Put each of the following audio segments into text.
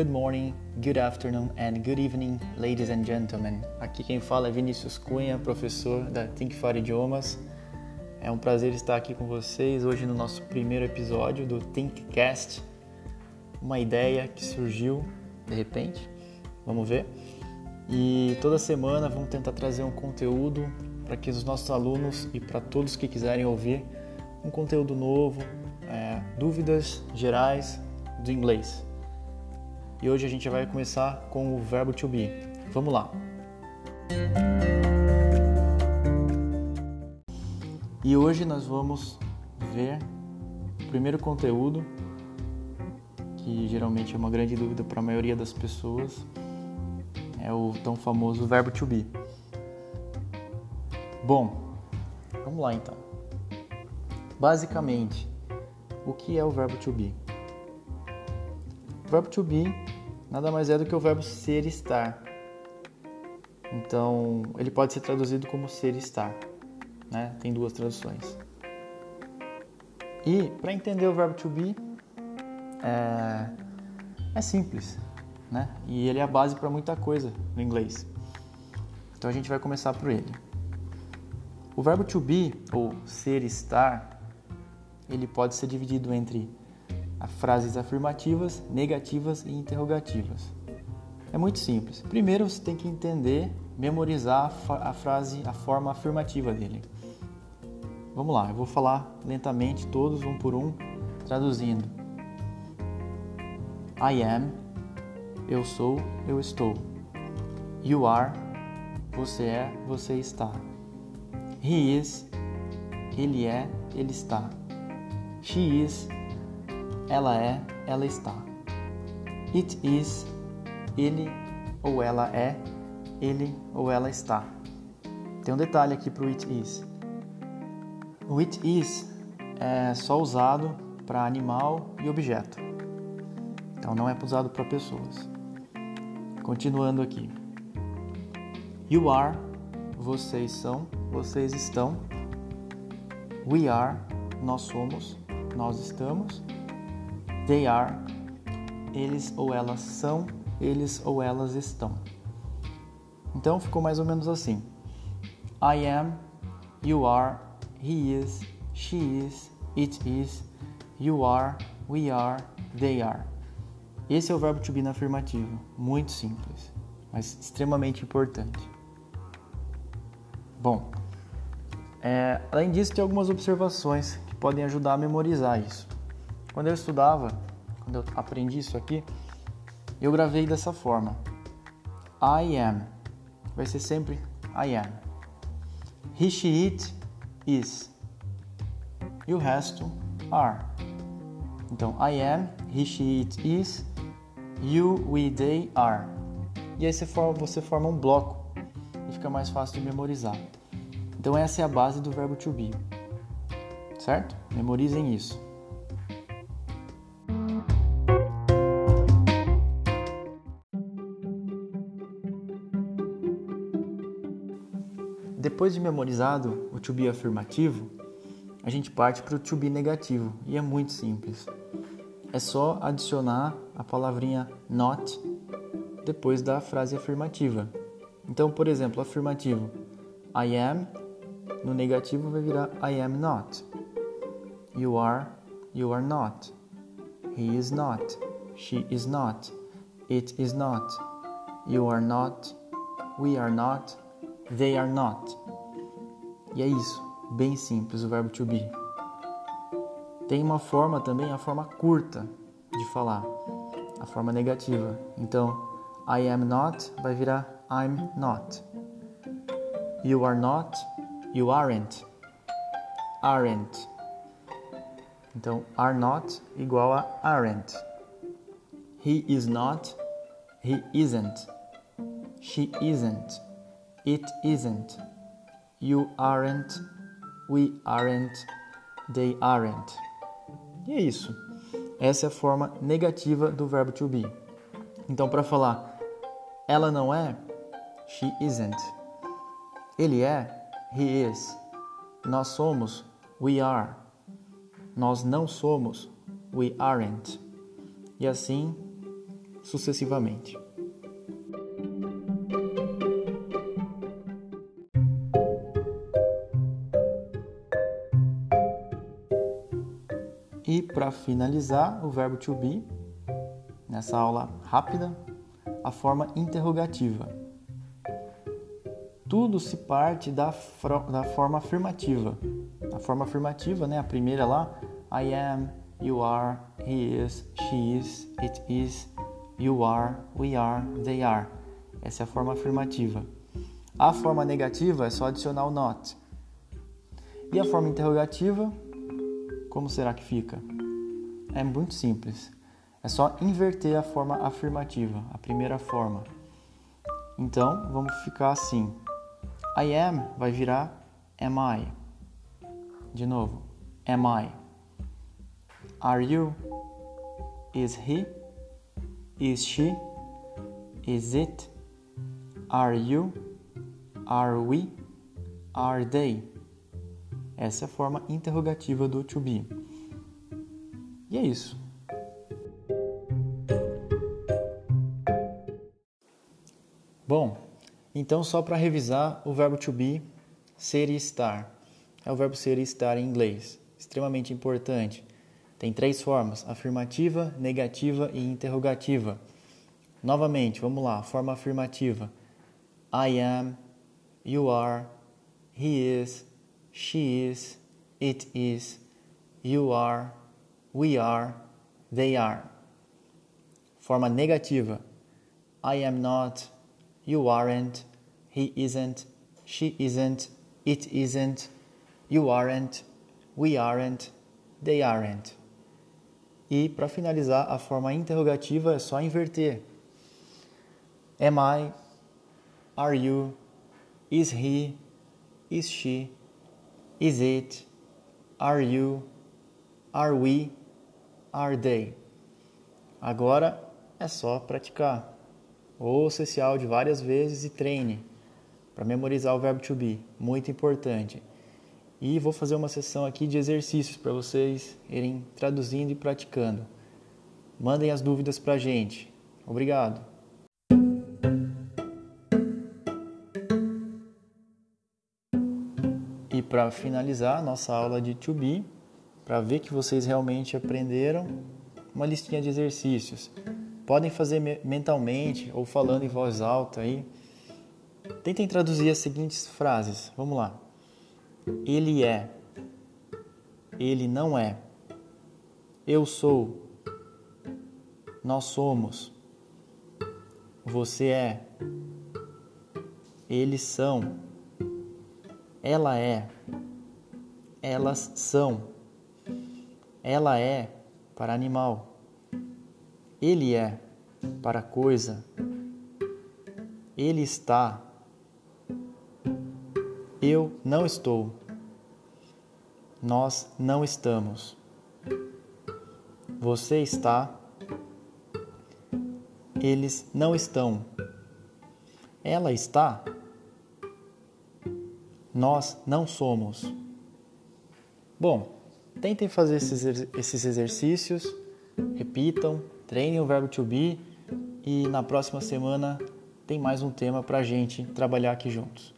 Good morning, good afternoon and good evening, ladies and gentlemen. Aqui quem fala é Vinícius Cunha, professor da Think for Idiomas. É um prazer estar aqui com vocês hoje no nosso primeiro episódio do Thinkcast. Uma ideia que surgiu de repente, vamos ver. E toda semana vamos tentar trazer um conteúdo para que os nossos alunos e para todos que quiserem ouvir um conteúdo novo, é, dúvidas gerais do inglês. E hoje a gente vai começar com o verbo to be. Vamos lá. E hoje nós vamos ver o primeiro conteúdo, que geralmente é uma grande dúvida para a maioria das pessoas, é o tão famoso verbo to be. Bom, vamos lá então. Basicamente, o que é o verbo to be? O verbo to be nada mais é do que o verbo ser estar. Então, ele pode ser traduzido como ser estar, né? Tem duas traduções. E para entender o verbo to be é, é simples, né? E ele é a base para muita coisa no inglês. Então a gente vai começar por ele. O verbo to be ou ser estar, ele pode ser dividido entre frases afirmativas, negativas e interrogativas. É muito simples. Primeiro você tem que entender, memorizar a frase, a forma afirmativa dele. Vamos lá, eu vou falar lentamente todos um por um, traduzindo. I am, eu sou, eu estou. You are, você é, você está. He is, ele é, ele está. She is, ela é, ela está. It is, ele ou ela é, ele ou ela está. Tem um detalhe aqui para o it is. O it is é só usado para animal e objeto. Então não é usado para pessoas. Continuando aqui. You are, vocês são, vocês estão. We are, nós somos, nós estamos. They are, eles ou elas são, eles ou elas estão. Então ficou mais ou menos assim: I am, you are, he is, she is, it is, you are, we are, they are. Esse é o verbo to be na afirmativa. Muito simples, mas extremamente importante. Bom, é, além disso, tem algumas observações que podem ajudar a memorizar isso. Quando eu estudava, quando eu aprendi isso aqui, eu gravei dessa forma. I am. Vai ser sempre I am. He, she, it, is. E o resto are. Então, I am, he, she, it, is, you, we, they, are. E aí você forma, você forma um bloco e fica mais fácil de memorizar. Então essa é a base do verbo to be. Certo? Memorizem isso. Depois de memorizado o to be afirmativo, a gente parte para o to be negativo e é muito simples. É só adicionar a palavrinha not depois da frase afirmativa. Então, por exemplo, afirmativo I am, no negativo vai virar I am not. You are, you are not. He is not. She is not. It is not. You are not. We are not they are not. E é isso, bem simples o verbo to be. Tem uma forma também, a forma curta de falar, a forma negativa. Então, I am not vai virar I'm not. You are not, you aren't. Aren't. Então, are not igual a aren't. He is not, he isn't. She isn't. It isn't. You aren't. We aren't. They aren't. E é isso. Essa é a forma negativa do verbo to be. Então, para falar ela não é, she isn't. Ele é, he is. Nós somos, we are. Nós não somos, we aren't. E assim sucessivamente. E para finalizar, o verbo to be, nessa aula rápida, a forma interrogativa. Tudo se parte da, da forma afirmativa. A forma afirmativa, né, a primeira lá, I am, you are, he is, she is, it is, you are, we are, they are. Essa é a forma afirmativa. A forma negativa é só adicionar o not. E a forma interrogativa, como será que fica? É muito simples. É só inverter a forma afirmativa, a primeira forma. Então, vamos ficar assim. I am vai virar am I. De novo, am I. Are you? Is he? Is she? Is it? Are you? Are we? Are they? Essa é a forma interrogativa do to be. E é isso. Bom, então só para revisar o verbo to be, ser e estar. É o verbo ser e estar em inglês, extremamente importante. Tem três formas: afirmativa, negativa e interrogativa. Novamente, vamos lá, forma afirmativa. I am, you are, he is, she is, it is, you are, we are, they are. Forma negativa. I am not, you aren't, he isn't, she isn't, it isn't, you aren't, we aren't, they aren't. E para finalizar, a forma interrogativa é só inverter. Am I? Are you? Is he? Is she? Is it? Are you? Are we? Are they? Agora é só praticar. Ouça esse áudio várias vezes e treine para memorizar o verbo to be, muito importante. E vou fazer uma sessão aqui de exercícios para vocês irem traduzindo e praticando. Mandem as dúvidas para a gente. Obrigado. Para finalizar nossa aula de to be, para ver que vocês realmente aprenderam, uma listinha de exercícios. Podem fazer mentalmente ou falando em voz alta aí. Tentem traduzir as seguintes frases. Vamos lá. Ele é. Ele não é. Eu sou. Nós somos. Você é. Eles são. Ela é. Elas são. Ela é para animal. Ele é para coisa. Ele está. Eu não estou. Nós não estamos. Você está. Eles não estão. Ela está. Nós não somos. Bom, Tentem fazer esses, exercícios, repitam, treinem o verbo to be e na próxima semana tem mais um tema para a gente trabalhar aqui juntos.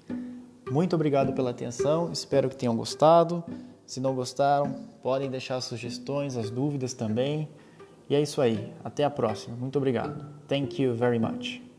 Muito obrigado pela atenção, espero que tenham gostado. Se não gostaram, podem deixar sugestões, as dúvidas também. E é isso aí, até a próxima. Muito obrigado. Thank you very much.